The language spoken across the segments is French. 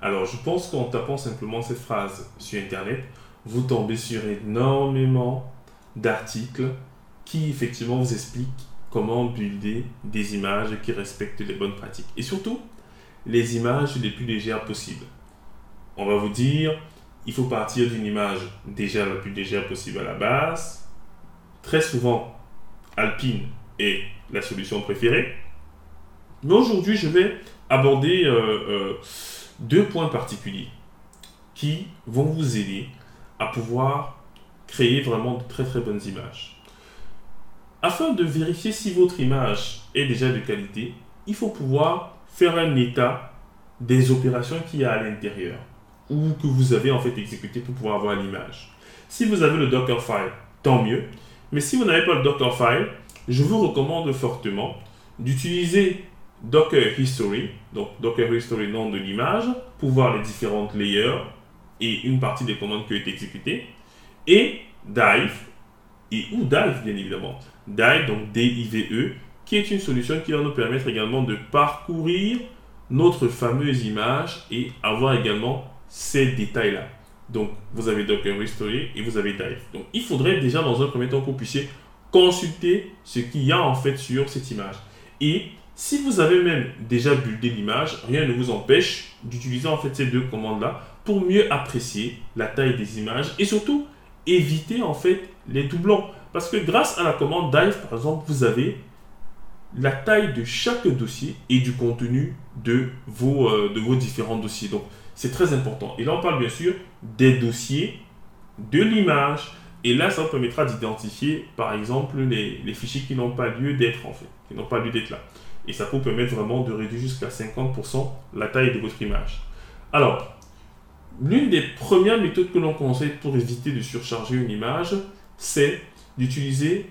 Alors je pense qu'en tapant simplement cette phrase sur Internet, vous tombez sur énormément d'articles qui effectivement vous expliquent comment builder des images qui respectent les bonnes pratiques. Et surtout, les images les plus légères possibles. On va vous dire, il faut partir d'une image déjà la plus légère possible à la base. Très souvent, Alpine est la solution préférée. Mais aujourd'hui, je vais aborder euh, euh, deux points particuliers qui vont vous aider à pouvoir créer vraiment de très très bonnes images. Afin de vérifier si votre image est déjà de qualité, il faut pouvoir faire un état des opérations qu'il y a à l'intérieur ou que vous avez en fait exécuté pour pouvoir avoir l'image. Si vous avez le Dockerfile, tant mieux. Mais si vous n'avez pas le Dockerfile, je vous recommande fortement d'utiliser Docker History, donc Docker History nom de l'image, pour voir les différentes layers et une partie des commandes qui ont été exécutées, et Dive, et ou Dive bien évidemment. Dive, donc D-I-V-E, qui est une solution qui va nous permettre également de parcourir notre fameuse image et avoir également ces détails-là. Donc, vous avez Docker History et vous avez Dive. Donc, il faudrait déjà dans un premier temps que vous puissiez consulter ce qu'il y a en fait sur cette image. Et si vous avez même déjà buildé l'image, rien ne vous empêche d'utiliser en fait ces deux commandes-là pour mieux apprécier la taille des images et surtout éviter en fait les doublons. Parce que grâce à la commande dive, par exemple, vous avez la taille de chaque dossier et du contenu de vos, euh, de vos différents dossiers. Donc, c'est très important. Et là, on parle bien sûr des dossiers, de l'image. Et là, ça vous permettra d'identifier, par exemple, les, les fichiers qui n'ont pas lieu d'être, en fait, qui n'ont pas lieu d'être là. Et ça peut permettre vraiment de réduire jusqu'à 50% la taille de votre image. Alors, l'une des premières méthodes que l'on conseille pour éviter de surcharger une image, c'est d'utiliser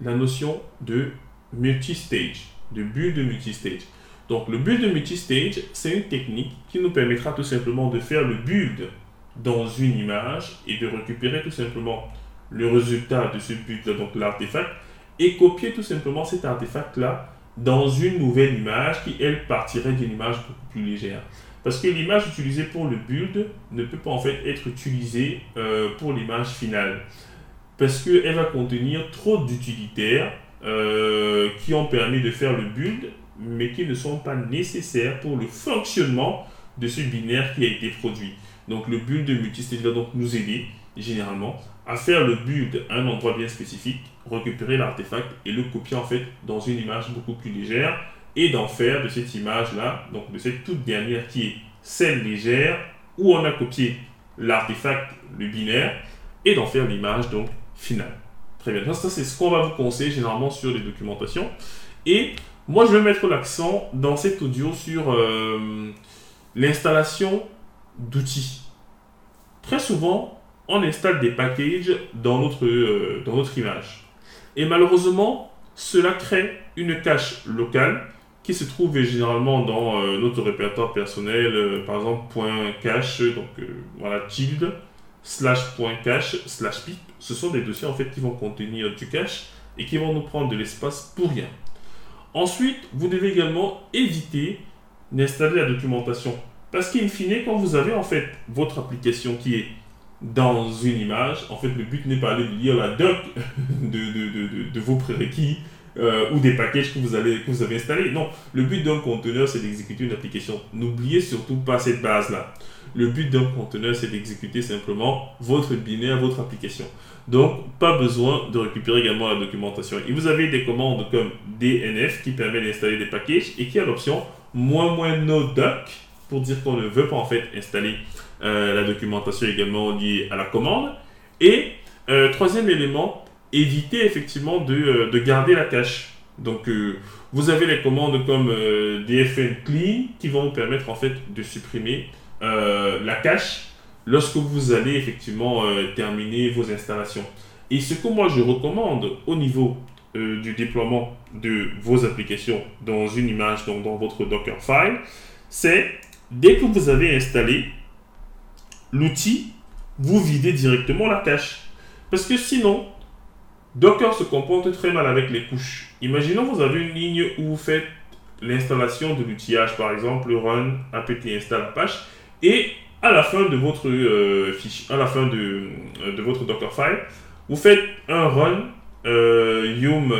la notion de multi-stage, de build de multi-stage. Donc le build de multi-stage, c'est une technique qui nous permettra tout simplement de faire le build dans une image et de récupérer tout simplement le résultat de ce build, donc l'artefact, et copier tout simplement cet artefact-là dans une nouvelle image qui, elle, partirait d'une image beaucoup plus légère. Parce que l'image utilisée pour le build ne peut pas en fait être utilisée euh, pour l'image finale parce qu'elle va contenir trop d'utilitaires euh, qui ont permis de faire le build, mais qui ne sont pas nécessaires pour le fonctionnement de ce binaire qui a été produit. Donc le build multistage va donc nous aider généralement à faire le build à un endroit bien spécifique, récupérer l'artefact et le copier en fait dans une image beaucoup plus légère et d'en faire de cette image là, donc de cette toute dernière qui est celle légère où on a copié l'artefact, le binaire, et d'en faire l'image donc final. Très bien. Ça, c'est ce qu'on va vous conseiller généralement sur les documentations. Et moi, je vais mettre l'accent dans cet audio sur euh, l'installation d'outils. Très souvent, on installe des packages dans notre, euh, dans notre image. Et malheureusement, cela crée une cache locale qui se trouve généralement dans euh, notre répertoire personnel, par exemple .cache, donc voilà, tilde, slash .cache, slash pip ce sont des dossiers en fait qui vont contenir du cache et qui vont nous prendre de l'espace pour rien. Ensuite, vous devez également éviter d'installer la documentation. Parce qu'in fine, quand vous avez en fait votre application qui est dans une image, en fait le but n'est pas de lire la doc de, de, de, de, vos prérequis, euh, ou des packages que vous, que vous avez installés. Non, le but d'un conteneur, c'est d'exécuter une application. N'oubliez surtout pas cette base-là. Le but d'un conteneur, c'est d'exécuter simplement votre binaire, votre application. Donc, pas besoin de récupérer également la documentation. Et vous avez des commandes comme DNF qui permet d'installer des packages et qui a l'option moins moins no doc pour dire qu'on ne veut pas en fait installer euh, la documentation également liée à la commande. Et euh, troisième élément, éviter effectivement de, euh, de garder la cache. Donc, vous avez les commandes comme dfn clean qui vont vous permettre en fait de supprimer la cache lorsque vous allez effectivement terminer vos installations. Et ce que moi je recommande au niveau du déploiement de vos applications dans une image, donc dans votre Dockerfile, c'est dès que vous avez installé l'outil, vous videz directement la cache. Parce que sinon, Docker se comporte très mal avec les couches. Imaginons vous avez une ligne où vous faites l'installation de l'outillage, par exemple run apt install apache, et à la fin de votre euh, fichier, à la fin de, euh, votre Dockerfile, vous faites un run euh, yum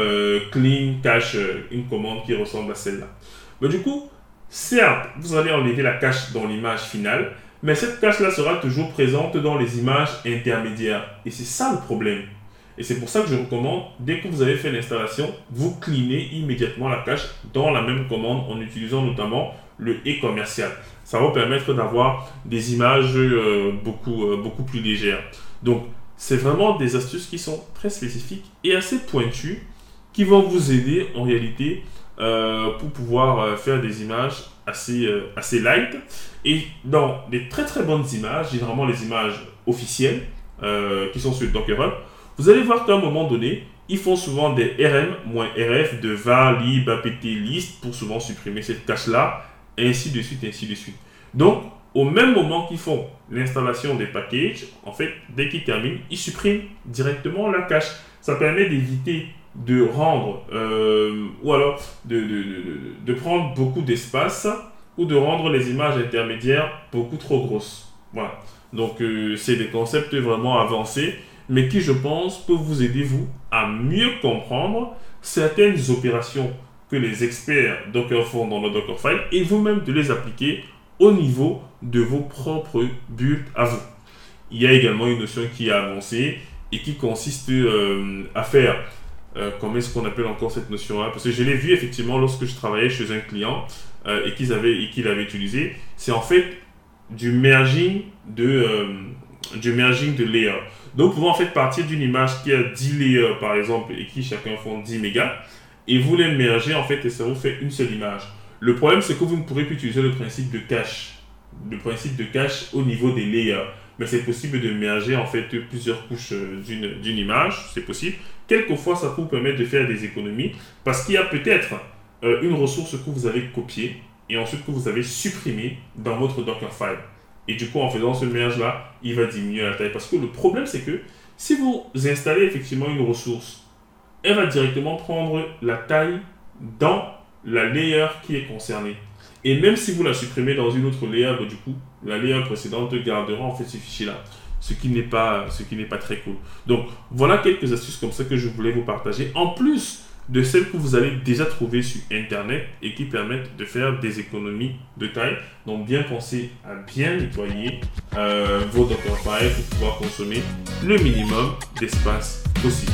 clean cache, une commande qui ressemble à celle-là. Mais du coup, certes, vous allez enlever la cache dans l'image finale, mais cette cache-là sera toujours présente dans les images intermédiaires. Et c'est ça le problème. Et c'est pour ça que je recommande, dès que vous avez fait l'installation, vous cleanez immédiatement la cache dans la même commande en utilisant notamment le e-commercial. Ça va vous permettre d'avoir des images euh, beaucoup, euh, beaucoup plus légères. Donc, c'est vraiment des astuces qui sont très spécifiques et assez pointues qui vont vous aider en réalité euh, pour pouvoir faire des images assez, assez light et dans des très très bonnes images, généralement les images officielles euh, qui sont sur Docker Hub, vous allez voir qu'à un moment donné, ils font souvent des RM-RF de var, lib, apt, list pour souvent supprimer cette cache-là, ainsi de suite, ainsi de suite. Donc, au même moment qu'ils font l'installation des packages, en fait, dès qu'ils terminent, ils suppriment directement la cache. Ça permet d'éviter de rendre, euh, ou alors de, de, de prendre beaucoup d'espace ou de rendre les images intermédiaires beaucoup trop grosses. Voilà. Donc, euh, c'est des concepts vraiment avancés, mais qui, je pense, peuvent vous aider, vous, à mieux comprendre certaines opérations que les experts Docker font dans le Dockerfile et vous-même de les appliquer au niveau de vos propres buts à vous. Il y a également une notion qui a avancé et qui consiste euh, à faire, euh, comment est-ce qu'on appelle encore cette notion-là? Parce que je l'ai vu effectivement lorsque je travaillais chez un client, euh, et qu'ils avaient, et qu'il avait utilisé, c'est en fait du merging de, euh, du merging de layers. Donc, vous pouvez en fait partir d'une image qui a 10 layers, par exemple, et qui chacun font 10 mégas, et vous les mergez, en fait, et ça vous fait une seule image. Le problème, c'est que vous ne pourrez plus utiliser le principe de cache, le principe de cache au niveau des layers. Mais c'est possible de merger, en fait, plusieurs couches euh, d'une image, c'est possible. Quelquefois, ça peut vous permettre de faire des économies, parce qu'il y a peut-être euh, une ressource que vous avez copiée et ensuite que vous avez supprimée dans votre Dockerfile. Et du coup, en faisant ce merge-là, il va diminuer la taille. Parce que le problème, c'est que si vous installez effectivement une ressource, elle va directement prendre la taille dans la layer qui est concernée. Et même si vous la supprimez dans une autre layer, bah, du coup, la layer précédente gardera en fait ce fichier-là. Ce qui n'est pas, très cool. Donc, voilà quelques astuces comme ça que je voulais vous partager. En plus de celles que vous allez déjà trouver sur Internet et qui permettent de faire des économies de taille. Donc bien penser à bien nettoyer euh, vos Dockerfile pour pouvoir consommer le minimum d'espace possible.